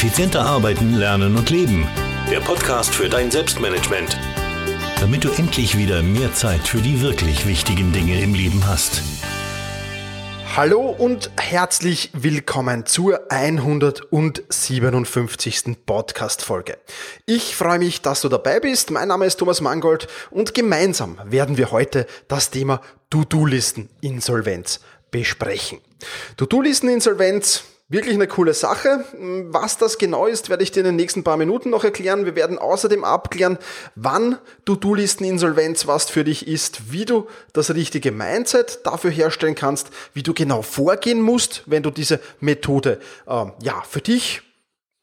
Effizienter arbeiten, lernen und leben. Der Podcast für dein Selbstmanagement. Damit du endlich wieder mehr Zeit für die wirklich wichtigen Dinge im Leben hast. Hallo und herzlich willkommen zur 157. Podcast-Folge. Ich freue mich, dass du dabei bist. Mein Name ist Thomas Mangold und gemeinsam werden wir heute das Thema To-Do-Listen-Insolvenz besprechen. To-Do-Listen-Insolvenz Wirklich eine coole Sache. Was das genau ist, werde ich dir in den nächsten paar Minuten noch erklären. Wir werden außerdem abklären, wann To-Do-Listen-Insolvenz was für dich ist, wie du das richtige Mindset dafür herstellen kannst, wie du genau vorgehen musst, wenn du diese Methode äh, ja für dich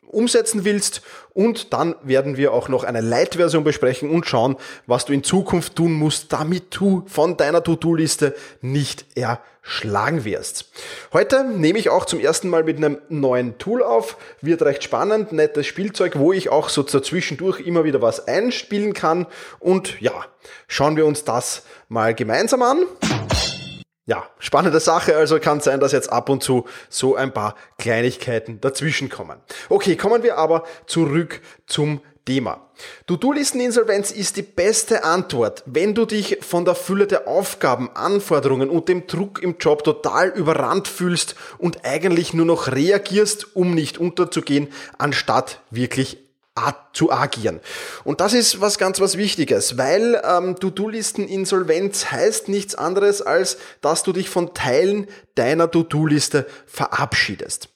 umsetzen willst. Und dann werden wir auch noch eine Light-Version besprechen und schauen, was du in Zukunft tun musst, damit du von deiner To-Do-Liste nicht erschlagen wirst. Heute nehme ich auch zum ersten Mal mit einem neuen Tool auf. Wird recht spannend, nettes Spielzeug, wo ich auch so zwischendurch immer wieder was einspielen kann. Und ja, schauen wir uns das mal gemeinsam an ja, spannende Sache. Also kann sein, dass jetzt ab und zu so ein paar Kleinigkeiten dazwischen kommen. Okay, kommen wir aber zurück zum Thema. To-Do-Listen-Insolvenz ist die beste Antwort, wenn du dich von der Fülle der Aufgaben, Anforderungen und dem Druck im Job total überrannt fühlst und eigentlich nur noch reagierst, um nicht unterzugehen, anstatt wirklich zu agieren. Und das ist was ganz was Wichtiges, weil ähm, To-Do-Listen-Insolvenz heißt nichts anderes, als dass du dich von Teilen deiner To-Do-Liste verabschiedest.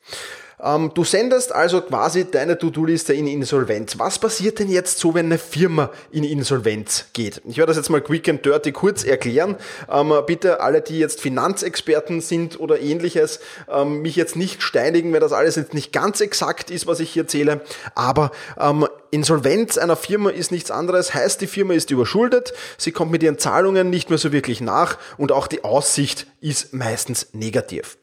Ähm, du sendest also quasi deine To-Do-Liste in Insolvenz. Was passiert denn jetzt so, wenn eine Firma in Insolvenz geht? Ich werde das jetzt mal quick and dirty kurz erklären. Ähm, bitte alle, die jetzt Finanzexperten sind oder ähnliches, ähm, mich jetzt nicht steinigen, weil das alles jetzt nicht ganz exakt ist, was ich hier erzähle. Aber Insolvenz einer Firma ist nichts anderes, heißt die Firma ist überschuldet, sie kommt mit ihren Zahlungen nicht mehr so wirklich nach und auch die Aussicht ist meistens negativ.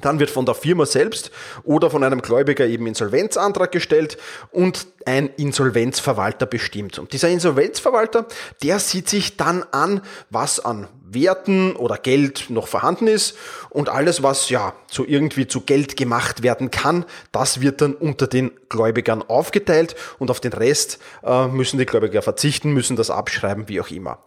Dann wird von der Firma selbst oder von einem Gläubiger eben Insolvenzantrag gestellt und ein Insolvenzverwalter bestimmt. Und dieser Insolvenzverwalter, der sieht sich dann an, was an Werten oder Geld noch vorhanden ist und alles, was ja so irgendwie zu Geld gemacht werden kann, das wird dann unter den Gläubigern aufgeteilt und auf den Rest äh, müssen die Gläubiger verzichten, müssen das abschreiben, wie auch immer.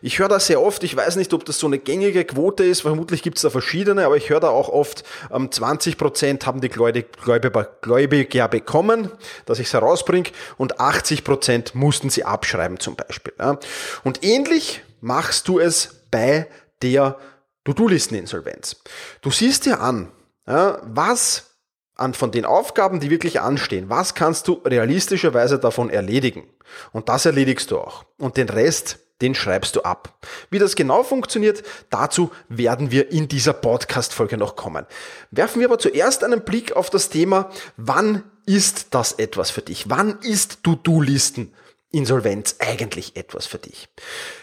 Ich höre da sehr oft, ich weiß nicht, ob das so eine gängige Quote ist, vermutlich gibt es da verschiedene, aber ich höre da auch oft, ähm, 20 Prozent haben die Gläubiger, Gläubiger bekommen, dass ich es herausbringe und 80 Prozent mussten sie abschreiben zum Beispiel. Ja. Und ähnlich machst du es bei der To-Do-Listen-Insolvenz. Du siehst dir an, ja, was an von den Aufgaben, die wirklich anstehen, was kannst du realistischerweise davon erledigen? Und das erledigst du auch. Und den Rest, den schreibst du ab. Wie das genau funktioniert, dazu werden wir in dieser Podcast-Folge noch kommen. Werfen wir aber zuerst einen Blick auf das Thema, wann ist das etwas für dich? Wann ist To-Do-Listen Insolvenz eigentlich etwas für dich?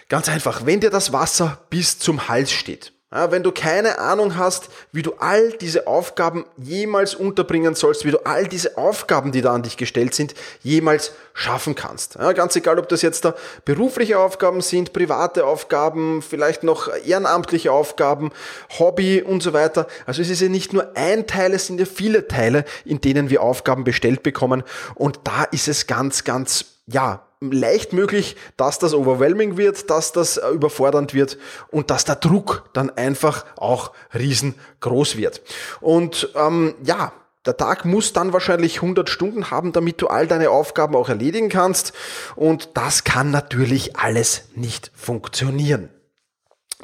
Ganz einfach, wenn dir das Wasser bis zum Hals steht, ja, wenn du keine Ahnung hast, wie du all diese Aufgaben jemals unterbringen sollst, wie du all diese Aufgaben, die da an dich gestellt sind, jemals schaffen kannst. Ja, ganz egal, ob das jetzt da berufliche Aufgaben sind, private Aufgaben, vielleicht noch ehrenamtliche Aufgaben, Hobby und so weiter. Also es ist ja nicht nur ein Teil, es sind ja viele Teile, in denen wir Aufgaben bestellt bekommen. Und da ist es ganz, ganz, ja, leicht möglich, dass das overwhelming wird, dass das äh, überfordernd wird und dass der Druck dann einfach auch riesengroß wird. Und ähm, ja, der Tag muss dann wahrscheinlich 100 Stunden haben, damit du all deine Aufgaben auch erledigen kannst. Und das kann natürlich alles nicht funktionieren.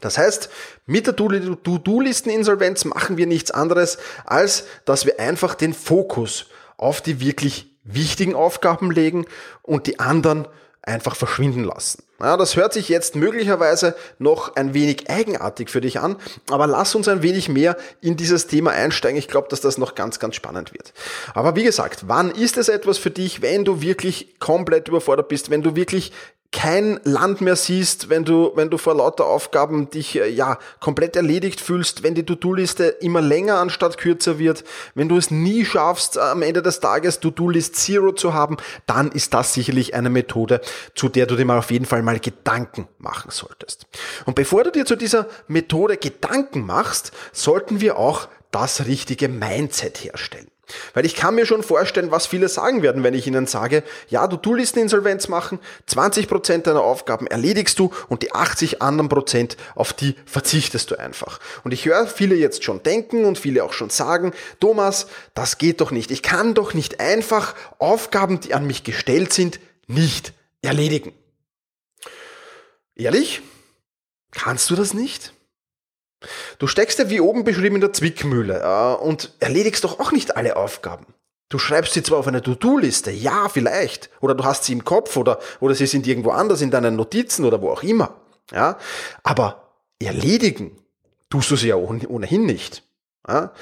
Das heißt, mit der To-Do-Listen-Insolvenz machen wir nichts anderes, als dass wir einfach den Fokus auf die wirklich wichtigen Aufgaben legen und die anderen einfach verschwinden lassen. Ja, das hört sich jetzt möglicherweise noch ein wenig eigenartig für dich an, aber lass uns ein wenig mehr in dieses Thema einsteigen. Ich glaube, dass das noch ganz, ganz spannend wird. Aber wie gesagt, wann ist es etwas für dich, wenn du wirklich komplett überfordert bist, wenn du wirklich kein Land mehr siehst, wenn du, wenn du vor lauter Aufgaben dich äh, ja komplett erledigt fühlst, wenn die To-Do-Liste immer länger anstatt kürzer wird, wenn du es nie schaffst, am Ende des Tages To-Do-List Zero zu haben, dann ist das sicherlich eine Methode, zu der du dir mal auf jeden Fall mal Gedanken machen solltest. Und bevor du dir zu dieser Methode Gedanken machst, sollten wir auch das richtige Mindset herstellen. Weil ich kann mir schon vorstellen, was viele sagen werden, wenn ich ihnen sage, ja, du To-Listen-Insolvenz machen, 20% deiner Aufgaben erledigst du und die 80 anderen Prozent, auf die verzichtest du einfach. Und ich höre viele jetzt schon denken und viele auch schon sagen, Thomas, das geht doch nicht. Ich kann doch nicht einfach Aufgaben, die an mich gestellt sind, nicht erledigen. Ehrlich? Kannst du das nicht? Du steckst ja wie oben beschrieben in der Zwickmühle äh, und erledigst doch auch nicht alle Aufgaben. Du schreibst sie zwar auf eine To-Do-Liste, ja, vielleicht, oder du hast sie im Kopf oder, oder sie sind irgendwo anders in deinen Notizen oder wo auch immer, ja, aber erledigen tust du sie ja ohnehin nicht. Ja?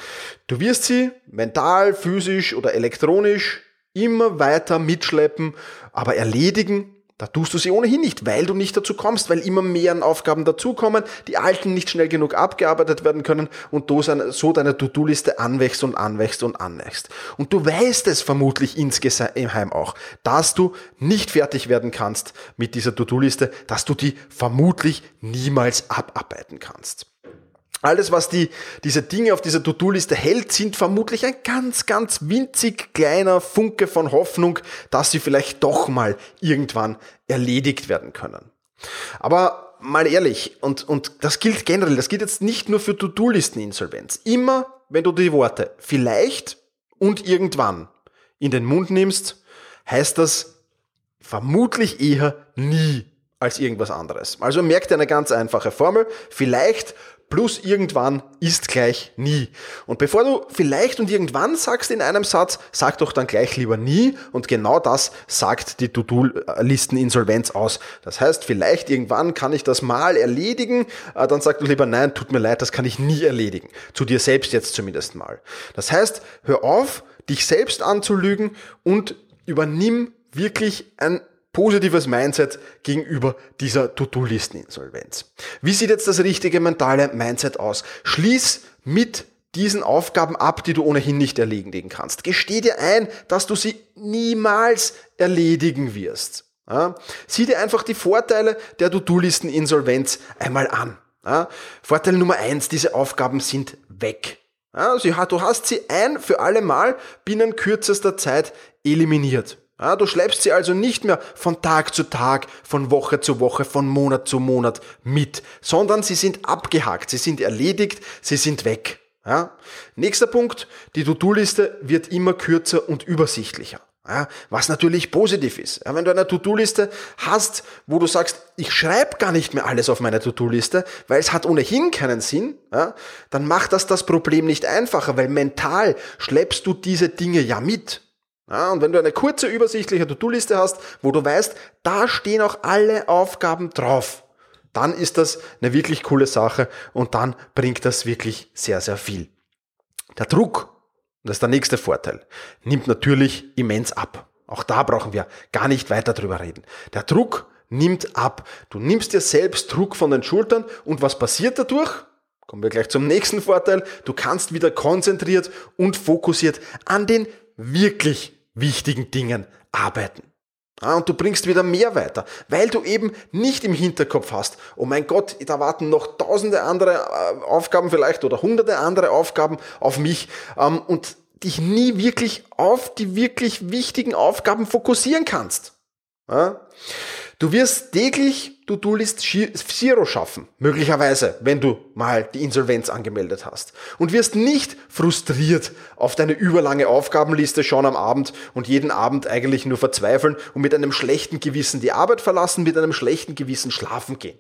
Du wirst sie mental, physisch oder elektronisch immer weiter mitschleppen, aber erledigen da tust du sie ohnehin nicht, weil du nicht dazu kommst, weil immer mehr Aufgaben dazukommen, die alten nicht schnell genug abgearbeitet werden können und du so deine To-Do-Liste anwächst und anwächst und anwächst. Und du weißt es vermutlich insgeheim auch, dass du nicht fertig werden kannst mit dieser To-Do-Liste, dass du die vermutlich niemals abarbeiten kannst. Alles, was die, diese Dinge auf dieser To-Do-Liste hält, sind vermutlich ein ganz, ganz winzig kleiner Funke von Hoffnung, dass sie vielleicht doch mal irgendwann erledigt werden können. Aber mal ehrlich, und, und das gilt generell, das gilt jetzt nicht nur für To-Do-Listen-Insolvenz. Immer, wenn du die Worte vielleicht und irgendwann in den Mund nimmst, heißt das vermutlich eher nie als irgendwas anderes. Also merkt eine ganz einfache Formel. Vielleicht plus irgendwann ist gleich nie. Und bevor du vielleicht und irgendwann sagst in einem Satz, sag doch dann gleich lieber nie. Und genau das sagt die To-Do-Listen-Insolvenz aus. Das heißt, vielleicht irgendwann kann ich das mal erledigen. Äh, dann sag du lieber nein, tut mir leid, das kann ich nie erledigen. Zu dir selbst jetzt zumindest mal. Das heißt, hör auf, dich selbst anzulügen und übernimm wirklich ein positives Mindset gegenüber dieser To-Do-Listen-Insolvenz. Wie sieht jetzt das richtige mentale Mindset aus? Schließ mit diesen Aufgaben ab, die du ohnehin nicht erledigen kannst. Gesteh dir ein, dass du sie niemals erledigen wirst. Ja? Sieh dir einfach die Vorteile der To-Do-Listen-Insolvenz einmal an. Ja? Vorteil Nummer eins, diese Aufgaben sind weg. Ja, du hast sie ein für alle Mal binnen kürzester Zeit eliminiert. Ja, du schleppst sie also nicht mehr von Tag zu Tag, von Woche zu Woche, von Monat zu Monat mit, sondern sie sind abgehakt, sie sind erledigt, sie sind weg. Ja? Nächster Punkt, die To-Do-Liste wird immer kürzer und übersichtlicher. Ja, was natürlich positiv ist. Ja, wenn du eine To-Do-Liste hast, wo du sagst, ich schreibe gar nicht mehr alles auf meine To-Do-Liste, weil es hat ohnehin keinen Sinn, ja, dann macht das das Problem nicht einfacher, weil mental schleppst du diese Dinge ja mit. Ja, und wenn du eine kurze, übersichtliche To-Do-Liste hast, wo du weißt, da stehen auch alle Aufgaben drauf, dann ist das eine wirklich coole Sache und dann bringt das wirklich sehr, sehr viel. Der Druck, das ist der nächste Vorteil, nimmt natürlich immens ab. Auch da brauchen wir gar nicht weiter drüber reden. Der Druck nimmt ab. Du nimmst dir selbst Druck von den Schultern und was passiert dadurch? Kommen wir gleich zum nächsten Vorteil. Du kannst wieder konzentriert und fokussiert an den wirklich wichtigen Dingen arbeiten. Ja, und du bringst wieder mehr weiter, weil du eben nicht im Hinterkopf hast, oh mein Gott, da warten noch tausende andere äh, Aufgaben vielleicht oder hunderte andere Aufgaben auf mich ähm, und dich nie wirklich auf die wirklich wichtigen Aufgaben fokussieren kannst. Du wirst täglich To-Do-List Zero schaffen, möglicherweise, wenn du mal die Insolvenz angemeldet hast. Und wirst nicht frustriert auf deine überlange Aufgabenliste schauen am Abend und jeden Abend eigentlich nur verzweifeln und mit einem schlechten Gewissen die Arbeit verlassen, mit einem schlechten Gewissen schlafen gehen.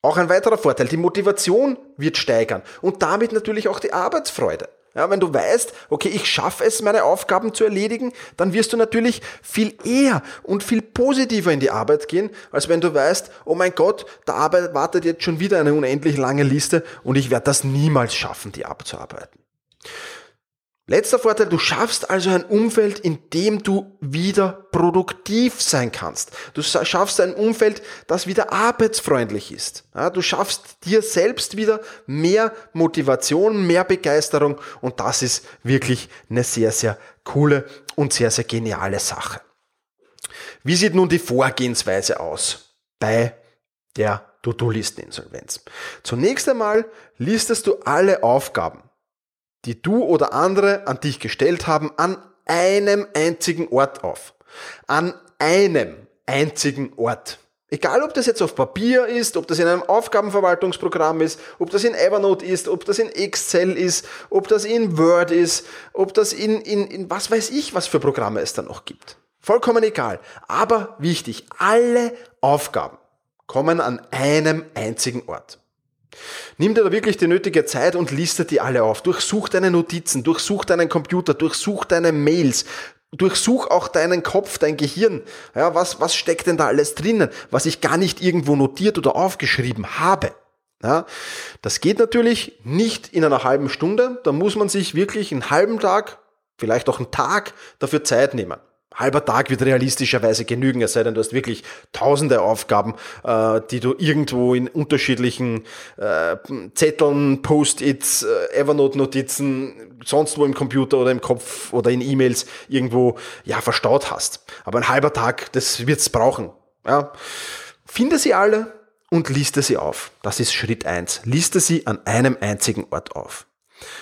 Auch ein weiterer Vorteil, die Motivation wird steigern und damit natürlich auch die Arbeitsfreude. Ja, wenn du weißt, okay, ich schaffe es, meine Aufgaben zu erledigen, dann wirst du natürlich viel eher und viel positiver in die Arbeit gehen, als wenn du weißt, oh mein Gott, da wartet jetzt schon wieder eine unendlich lange Liste und ich werde das niemals schaffen, die abzuarbeiten. Letzter Vorteil, du schaffst also ein Umfeld, in dem du wieder produktiv sein kannst. Du schaffst ein Umfeld, das wieder arbeitsfreundlich ist. Du schaffst dir selbst wieder mehr Motivation, mehr Begeisterung und das ist wirklich eine sehr, sehr coole und sehr, sehr geniale Sache. Wie sieht nun die Vorgehensweise aus bei der To-Do-Listen-Insolvenz? Zunächst einmal listest du alle Aufgaben die du oder andere an dich gestellt haben, an einem einzigen Ort auf. An einem einzigen Ort. Egal, ob das jetzt auf Papier ist, ob das in einem Aufgabenverwaltungsprogramm ist, ob das in Evernote ist, ob das in Excel ist, ob das in Word ist, ob das in, in, in was weiß ich, was für Programme es da noch gibt. Vollkommen egal. Aber wichtig, alle Aufgaben kommen an einem einzigen Ort. Nimm dir da wirklich die nötige Zeit und liste die alle auf. Durchsuch deine Notizen, durchsuch deinen Computer, durchsuch deine Mails, Durchsuch auch deinen Kopf, dein Gehirn. Ja, was, was steckt denn da alles drinnen, was ich gar nicht irgendwo notiert oder aufgeschrieben habe? Ja, das geht natürlich nicht in einer halben Stunde. Da muss man sich wirklich einen halben Tag, vielleicht auch einen Tag dafür Zeit nehmen halber Tag wird realistischerweise genügen, es sei denn, du hast wirklich tausende Aufgaben, äh, die du irgendwo in unterschiedlichen äh, Zetteln, Post-its, äh, Evernote-Notizen, sonst wo im Computer oder im Kopf oder in E-Mails irgendwo ja verstaut hast. Aber ein halber Tag, das wird's brauchen. Ja. Finde sie alle und liste sie auf. Das ist Schritt eins. Liste sie an einem einzigen Ort auf.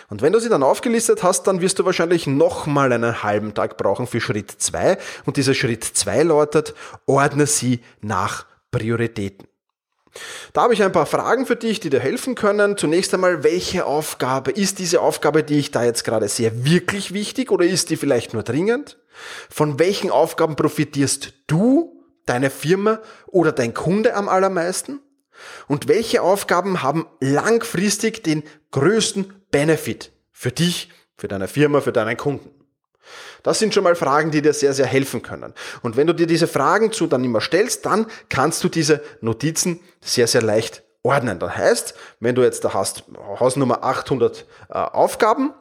Und wenn du sie dann aufgelistet hast, dann wirst du wahrscheinlich nochmal einen halben Tag brauchen für Schritt 2. Und dieser Schritt 2 lautet, ordne sie nach Prioritäten. Da habe ich ein paar Fragen für dich, die dir helfen können. Zunächst einmal, welche Aufgabe ist diese Aufgabe, die ich da jetzt gerade sehe, wirklich wichtig oder ist die vielleicht nur dringend? Von welchen Aufgaben profitierst du, deine Firma oder dein Kunde am allermeisten? Und welche Aufgaben haben langfristig den größten Benefit für dich, für deine Firma, für deinen Kunden? Das sind schon mal Fragen, die dir sehr, sehr helfen können. Und wenn du dir diese Fragen zu dann immer stellst, dann kannst du diese Notizen sehr, sehr leicht ordnen. Das heißt, wenn du jetzt da hast, Hausnummer 800 äh, Aufgaben,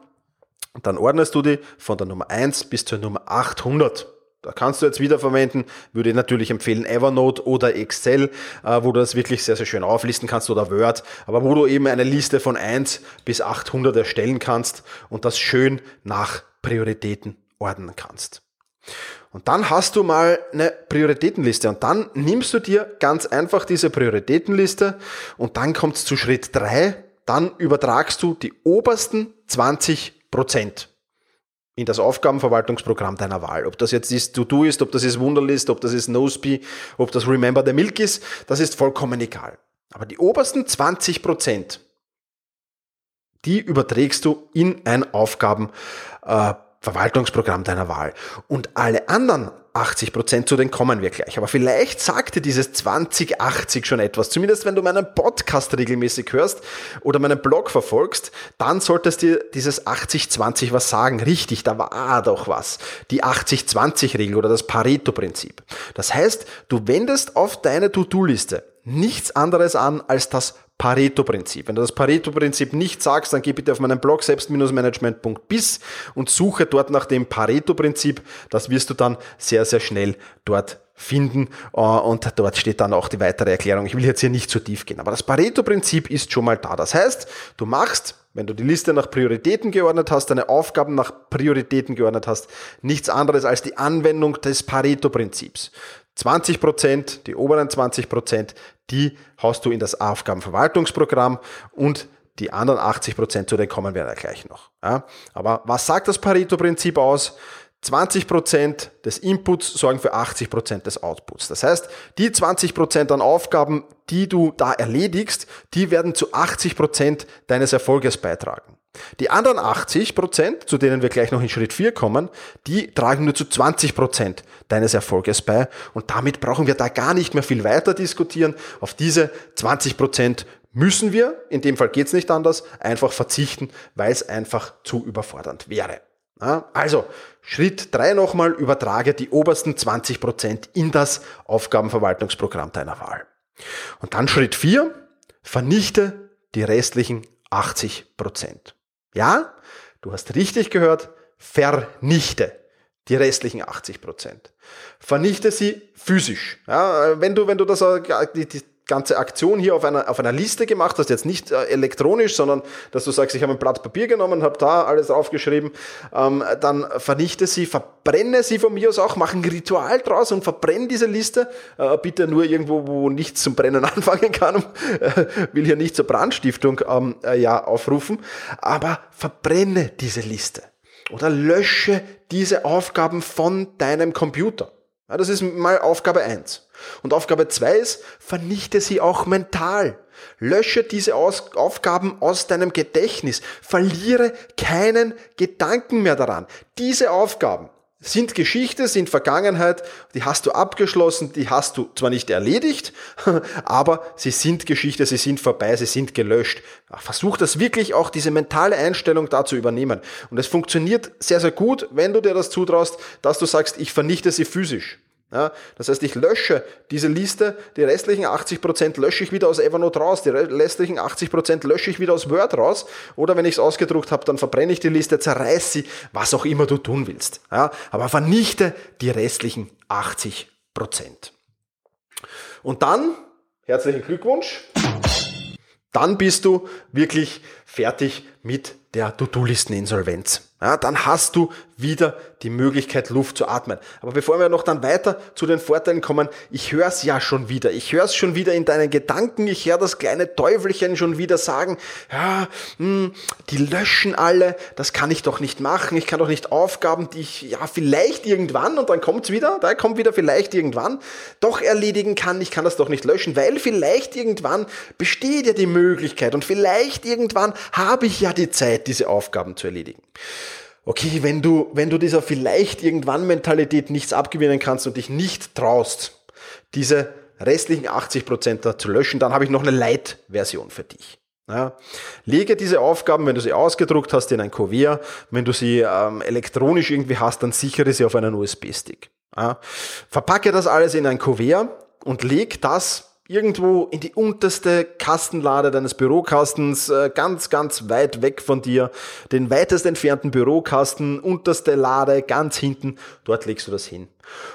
dann ordnest du die von der Nummer 1 bis zur Nummer 800. Da kannst du jetzt wiederverwenden, würde ich natürlich empfehlen Evernote oder Excel, äh, wo du das wirklich sehr, sehr schön auflisten kannst oder Word, aber wo du eben eine Liste von 1 bis 800 erstellen kannst und das schön nach Prioritäten ordnen kannst. Und dann hast du mal eine Prioritätenliste und dann nimmst du dir ganz einfach diese Prioritätenliste und dann kommt es zu Schritt 3, dann übertragst du die obersten 20 Prozent in das Aufgabenverwaltungsprogramm deiner Wahl. Ob das jetzt ist To-Do ist, ob das ist Wunderlist, ob das ist Noseby, ob das Remember the Milk ist, das ist vollkommen egal. Aber die obersten 20 Prozent, die überträgst du in ein Aufgabenverwaltungsprogramm deiner Wahl. Und alle anderen 80 Prozent, zu denen kommen wir gleich. Aber vielleicht sagt dir dieses 2080 schon etwas. Zumindest wenn du meinen Podcast regelmäßig hörst oder meinen Blog verfolgst, dann solltest dir dieses 80-20 was sagen. Richtig, da war doch was. Die 80-20-Regel oder das Pareto-Prinzip. Das heißt, du wendest auf deine To-Do-Liste nichts anderes an als das Pareto-Prinzip. Wenn du das Pareto-Prinzip nicht sagst, dann geh bitte auf meinen Blog selbst-management.bis und suche dort nach dem Pareto-Prinzip. Das wirst du dann sehr, sehr schnell dort finden äh, und dort steht dann auch die weitere Erklärung. Ich will jetzt hier nicht zu tief gehen, aber das Pareto-Prinzip ist schon mal da. Das heißt, du machst, wenn du die Liste nach Prioritäten geordnet hast, deine Aufgaben nach Prioritäten geordnet hast, nichts anderes als die Anwendung des Pareto-Prinzips. 20 Prozent, die oberen 20 Prozent, die haust du in das Aufgabenverwaltungsprogramm und die anderen 80 Prozent, zu denen kommen wir ja gleich noch. Ja. Aber was sagt das Pareto-Prinzip aus? 20 Prozent des Inputs sorgen für 80 Prozent des Outputs. Das heißt, die 20 Prozent an Aufgaben, die du da erledigst, die werden zu 80 Prozent deines Erfolges beitragen. Die anderen 80 Prozent, zu denen wir gleich noch in Schritt 4 kommen, die tragen nur zu 20 Prozent deines Erfolges bei. Und damit brauchen wir da gar nicht mehr viel weiter diskutieren. Auf diese 20 Prozent müssen wir, in dem Fall geht's nicht anders, einfach verzichten, weil es einfach zu überfordernd wäre. Also, Schritt 3 nochmal, übertrage die obersten 20 Prozent in das Aufgabenverwaltungsprogramm deiner Wahl. Und dann Schritt 4, vernichte die restlichen 80 Prozent. Ja, du hast richtig gehört, vernichte die restlichen 80 Prozent. Vernichte sie physisch. Ja, wenn du, wenn du das, die, die ganze Aktion hier auf einer, auf einer Liste gemacht hast, jetzt nicht äh, elektronisch, sondern dass du sagst, ich habe ein Blatt Papier genommen, habe da alles draufgeschrieben, ähm, dann vernichte sie, verbrenne sie von mir aus auch, mach ein Ritual draus und verbrenne diese Liste. Äh, bitte nur irgendwo, wo nichts zum Brennen anfangen kann, äh, will hier nicht zur Brandstiftung ähm, äh, ja, aufrufen, aber verbrenne diese Liste oder lösche diese Aufgaben von deinem Computer. Ja, das ist mal Aufgabe eins. Und Aufgabe zwei ist, vernichte sie auch mental. Lösche diese aus Aufgaben aus deinem Gedächtnis. Verliere keinen Gedanken mehr daran. Diese Aufgaben, sind Geschichte, sind Vergangenheit, die hast du abgeschlossen, die hast du zwar nicht erledigt, aber sie sind Geschichte, sie sind vorbei, sie sind gelöscht. Versuch das wirklich auch, diese mentale Einstellung da zu übernehmen. Und es funktioniert sehr, sehr gut, wenn du dir das zutraust, dass du sagst, ich vernichte sie physisch. Ja, das heißt, ich lösche diese Liste, die restlichen 80% lösche ich wieder aus Evernote raus, die restlichen 80% lösche ich wieder aus Word raus oder wenn ich es ausgedruckt habe, dann verbrenne ich die Liste, zerreiß sie, was auch immer du tun willst. Ja, aber vernichte die restlichen 80%. Und dann, herzlichen Glückwunsch, dann bist du wirklich fertig mit der To-Do-Listen-Insolvenz. Ja, dann hast du wieder die Möglichkeit, Luft zu atmen. Aber bevor wir noch dann weiter zu den Vorteilen kommen, ich höre es ja schon wieder. Ich höre es schon wieder in deinen Gedanken. Ich höre das kleine Teufelchen schon wieder sagen, ja, mh, hm, die löschen alle, das kann ich doch nicht machen. Ich kann doch nicht Aufgaben, die ich ja vielleicht irgendwann, und dann kommt's wieder, da kommt wieder vielleicht irgendwann, doch erledigen kann. Ich kann das doch nicht löschen, weil vielleicht irgendwann besteht ja die Möglichkeit und vielleicht irgendwann habe ich ja die Zeit, diese Aufgaben zu erledigen okay, wenn du, wenn du dieser vielleicht irgendwann Mentalität nichts abgewinnen kannst und dich nicht traust, diese restlichen 80 Prozent zu löschen, dann habe ich noch eine Light-Version für dich. Ja, lege diese Aufgaben, wenn du sie ausgedruckt hast, in ein Kuvert. Wenn du sie ähm, elektronisch irgendwie hast, dann sichere sie auf einen USB-Stick. Ja, verpacke das alles in ein Kuvert und leg das irgendwo in die unterste Kastenlade deines Bürokastens, äh, ganz, ganz weit weg von dir, den weitest entfernten Bürokasten, unterste Lade, ganz hinten, dort legst du das hin.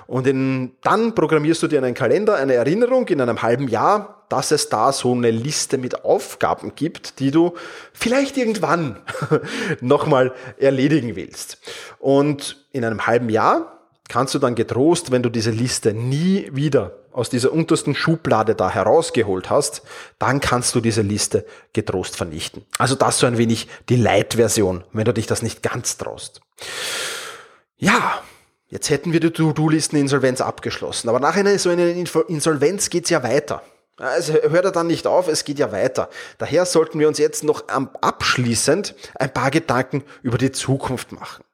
Und in, dann programmierst du dir einen Kalender, eine Erinnerung in einem halben Jahr, dass es da so eine Liste mit Aufgaben gibt, die du vielleicht irgendwann nochmal erledigen willst. Und in einem halben Jahr kannst du dann getrost, wenn du diese Liste nie wieder aus dieser untersten Schublade da herausgeholt hast, dann kannst du diese Liste getrost vernichten. Also das so ein wenig die Light-Version, wenn du dich das nicht ganz traust. Ja, jetzt hätten wir die To-Do-Listen-Insolvenz abgeschlossen. Aber nach einer so einer Insolvenz geht's ja weiter. Es hört ja dann nicht auf, es geht ja weiter. Daher sollten wir uns jetzt noch abschließend ein paar Gedanken über die Zukunft machen.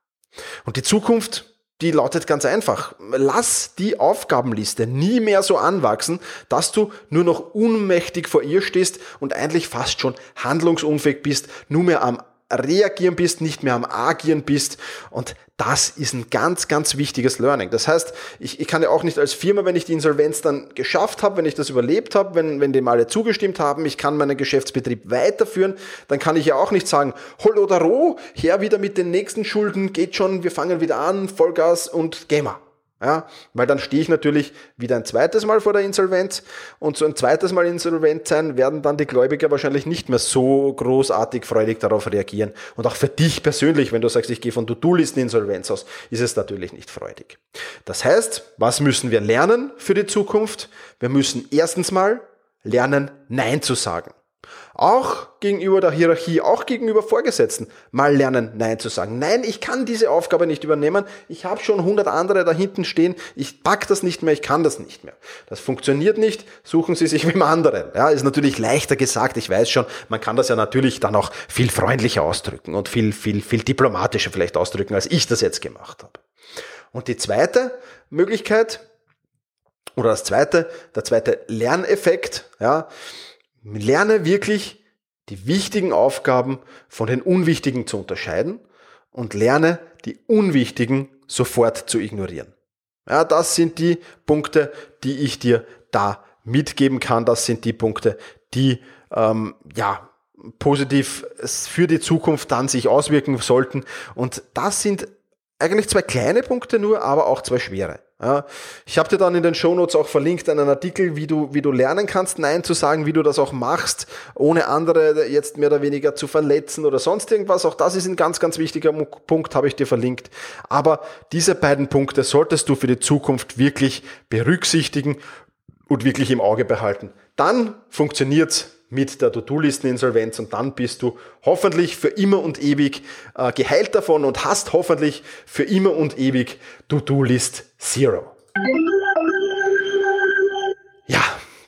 Und die Zukunft die lautet ganz einfach. Lass die Aufgabenliste nie mehr so anwachsen, dass du nur noch unmächtig vor ihr stehst und eigentlich fast schon handlungsunfähig bist, nur mehr am Reagieren bist, nicht mehr am Agieren bist. Und das ist ein ganz, ganz wichtiges Learning. Das heißt, ich, ich kann ja auch nicht als Firma, wenn ich die Insolvenz dann geschafft habe, wenn ich das überlebt habe, wenn, wenn dem alle zugestimmt haben, ich kann meinen Geschäftsbetrieb weiterführen, dann kann ich ja auch nicht sagen, hol oder roh, her wieder mit den nächsten Schulden, geht schon, wir fangen wieder an, Vollgas und gehen wir. Ja, weil dann stehe ich natürlich wieder ein zweites Mal vor der Insolvenz und so ein zweites Mal insolvent sein, werden dann die Gläubiger wahrscheinlich nicht mehr so großartig freudig darauf reagieren. Und auch für dich persönlich, wenn du sagst, ich gehe von To-Do-Listen Insolvenz aus, ist es natürlich nicht freudig. Das heißt, was müssen wir lernen für die Zukunft? Wir müssen erstens mal lernen, Nein zu sagen. Auch gegenüber der Hierarchie, auch gegenüber Vorgesetzten mal lernen, Nein zu sagen. Nein, ich kann diese Aufgabe nicht übernehmen. Ich habe schon 100 andere da hinten stehen. Ich pack das nicht mehr, ich kann das nicht mehr. Das funktioniert nicht. Suchen Sie sich dem anderen. Ja, ist natürlich leichter gesagt. Ich weiß schon, man kann das ja natürlich dann auch viel freundlicher ausdrücken und viel, viel, viel diplomatischer vielleicht ausdrücken, als ich das jetzt gemacht habe. Und die zweite Möglichkeit, oder das zweite, der zweite Lerneffekt, ja, Lerne wirklich die wichtigen Aufgaben von den unwichtigen zu unterscheiden und lerne die unwichtigen sofort zu ignorieren. Ja, das sind die Punkte, die ich dir da mitgeben kann. Das sind die Punkte, die ähm, ja positiv für die Zukunft dann sich auswirken sollten. Und das sind eigentlich zwei kleine Punkte nur, aber auch zwei schwere. Ja, ich habe dir dann in den Shownotes auch verlinkt einen Artikel, wie du, wie du lernen kannst, Nein zu sagen, wie du das auch machst, ohne andere jetzt mehr oder weniger zu verletzen oder sonst irgendwas. Auch das ist ein ganz, ganz wichtiger Punkt, habe ich dir verlinkt. Aber diese beiden Punkte solltest du für die Zukunft wirklich berücksichtigen und wirklich im Auge behalten. Dann funktioniert's mit der To-Do-Listen-Insolvenz und dann bist du hoffentlich für immer und ewig äh, geheilt davon und hast hoffentlich für immer und ewig To-Do-List Zero. Ja,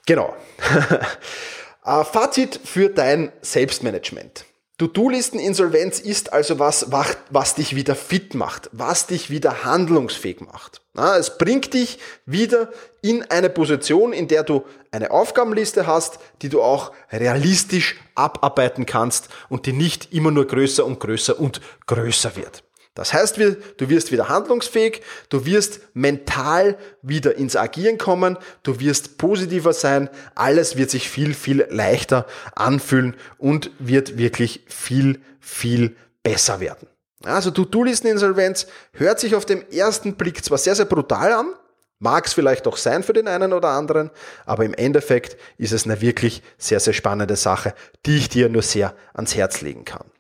genau. äh, Fazit für dein Selbstmanagement. To-Do-Listen-Insolvenz ist also was, was dich wieder fit macht, was dich wieder handlungsfähig macht. Es bringt dich wieder in eine Position, in der du eine Aufgabenliste hast, die du auch realistisch abarbeiten kannst und die nicht immer nur größer und größer und größer wird. Das heißt, du wirst wieder handlungsfähig, du wirst mental wieder ins Agieren kommen, du wirst positiver sein, alles wird sich viel, viel leichter anfühlen und wird wirklich viel, viel besser werden. Also To-Do-Listen-Insolvenz hört sich auf den ersten Blick zwar sehr, sehr brutal an, mag es vielleicht auch sein für den einen oder anderen, aber im Endeffekt ist es eine wirklich sehr, sehr spannende Sache, die ich dir nur sehr ans Herz legen kann.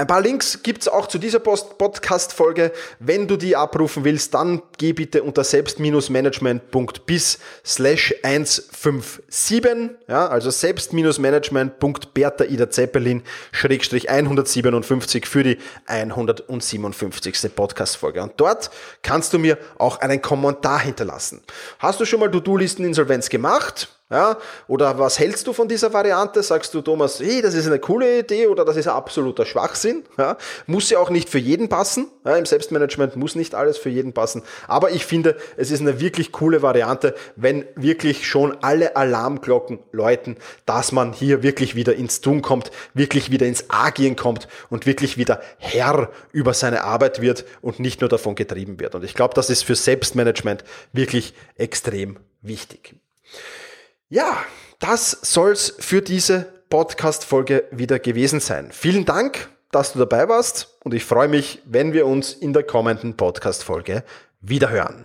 Ein paar Links gibt's auch zu dieser Podcast-Folge. Wenn du die abrufen willst, dann geh bitte unter selbst-management.bis slash 157, ja, also selbst-management.bertha Ida Zeppelin schrägstrich 157 für die 157. Podcast-Folge. Und dort kannst du mir auch einen Kommentar hinterlassen. Hast du schon mal To-Do-Listen-Insolvenz gemacht? Ja, oder was hältst du von dieser Variante? Sagst du, Thomas, hey, das ist eine coole Idee oder das ist absoluter Schwachsinn? Ja, muss ja auch nicht für jeden passen. Ja, Im Selbstmanagement muss nicht alles für jeden passen. Aber ich finde, es ist eine wirklich coole Variante, wenn wirklich schon alle Alarmglocken läuten, dass man hier wirklich wieder ins Tun kommt, wirklich wieder ins Agieren kommt und wirklich wieder Herr über seine Arbeit wird und nicht nur davon getrieben wird. Und ich glaube, das ist für Selbstmanagement wirklich extrem wichtig. Ja, das soll's für diese Podcast-Folge wieder gewesen sein. Vielen Dank, dass du dabei warst und ich freue mich, wenn wir uns in der kommenden Podcast-Folge wiederhören.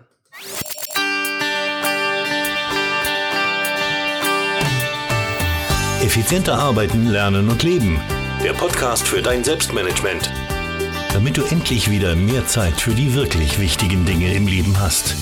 Effizienter arbeiten, lernen und leben. Der Podcast für dein Selbstmanagement. Damit du endlich wieder mehr Zeit für die wirklich wichtigen Dinge im Leben hast.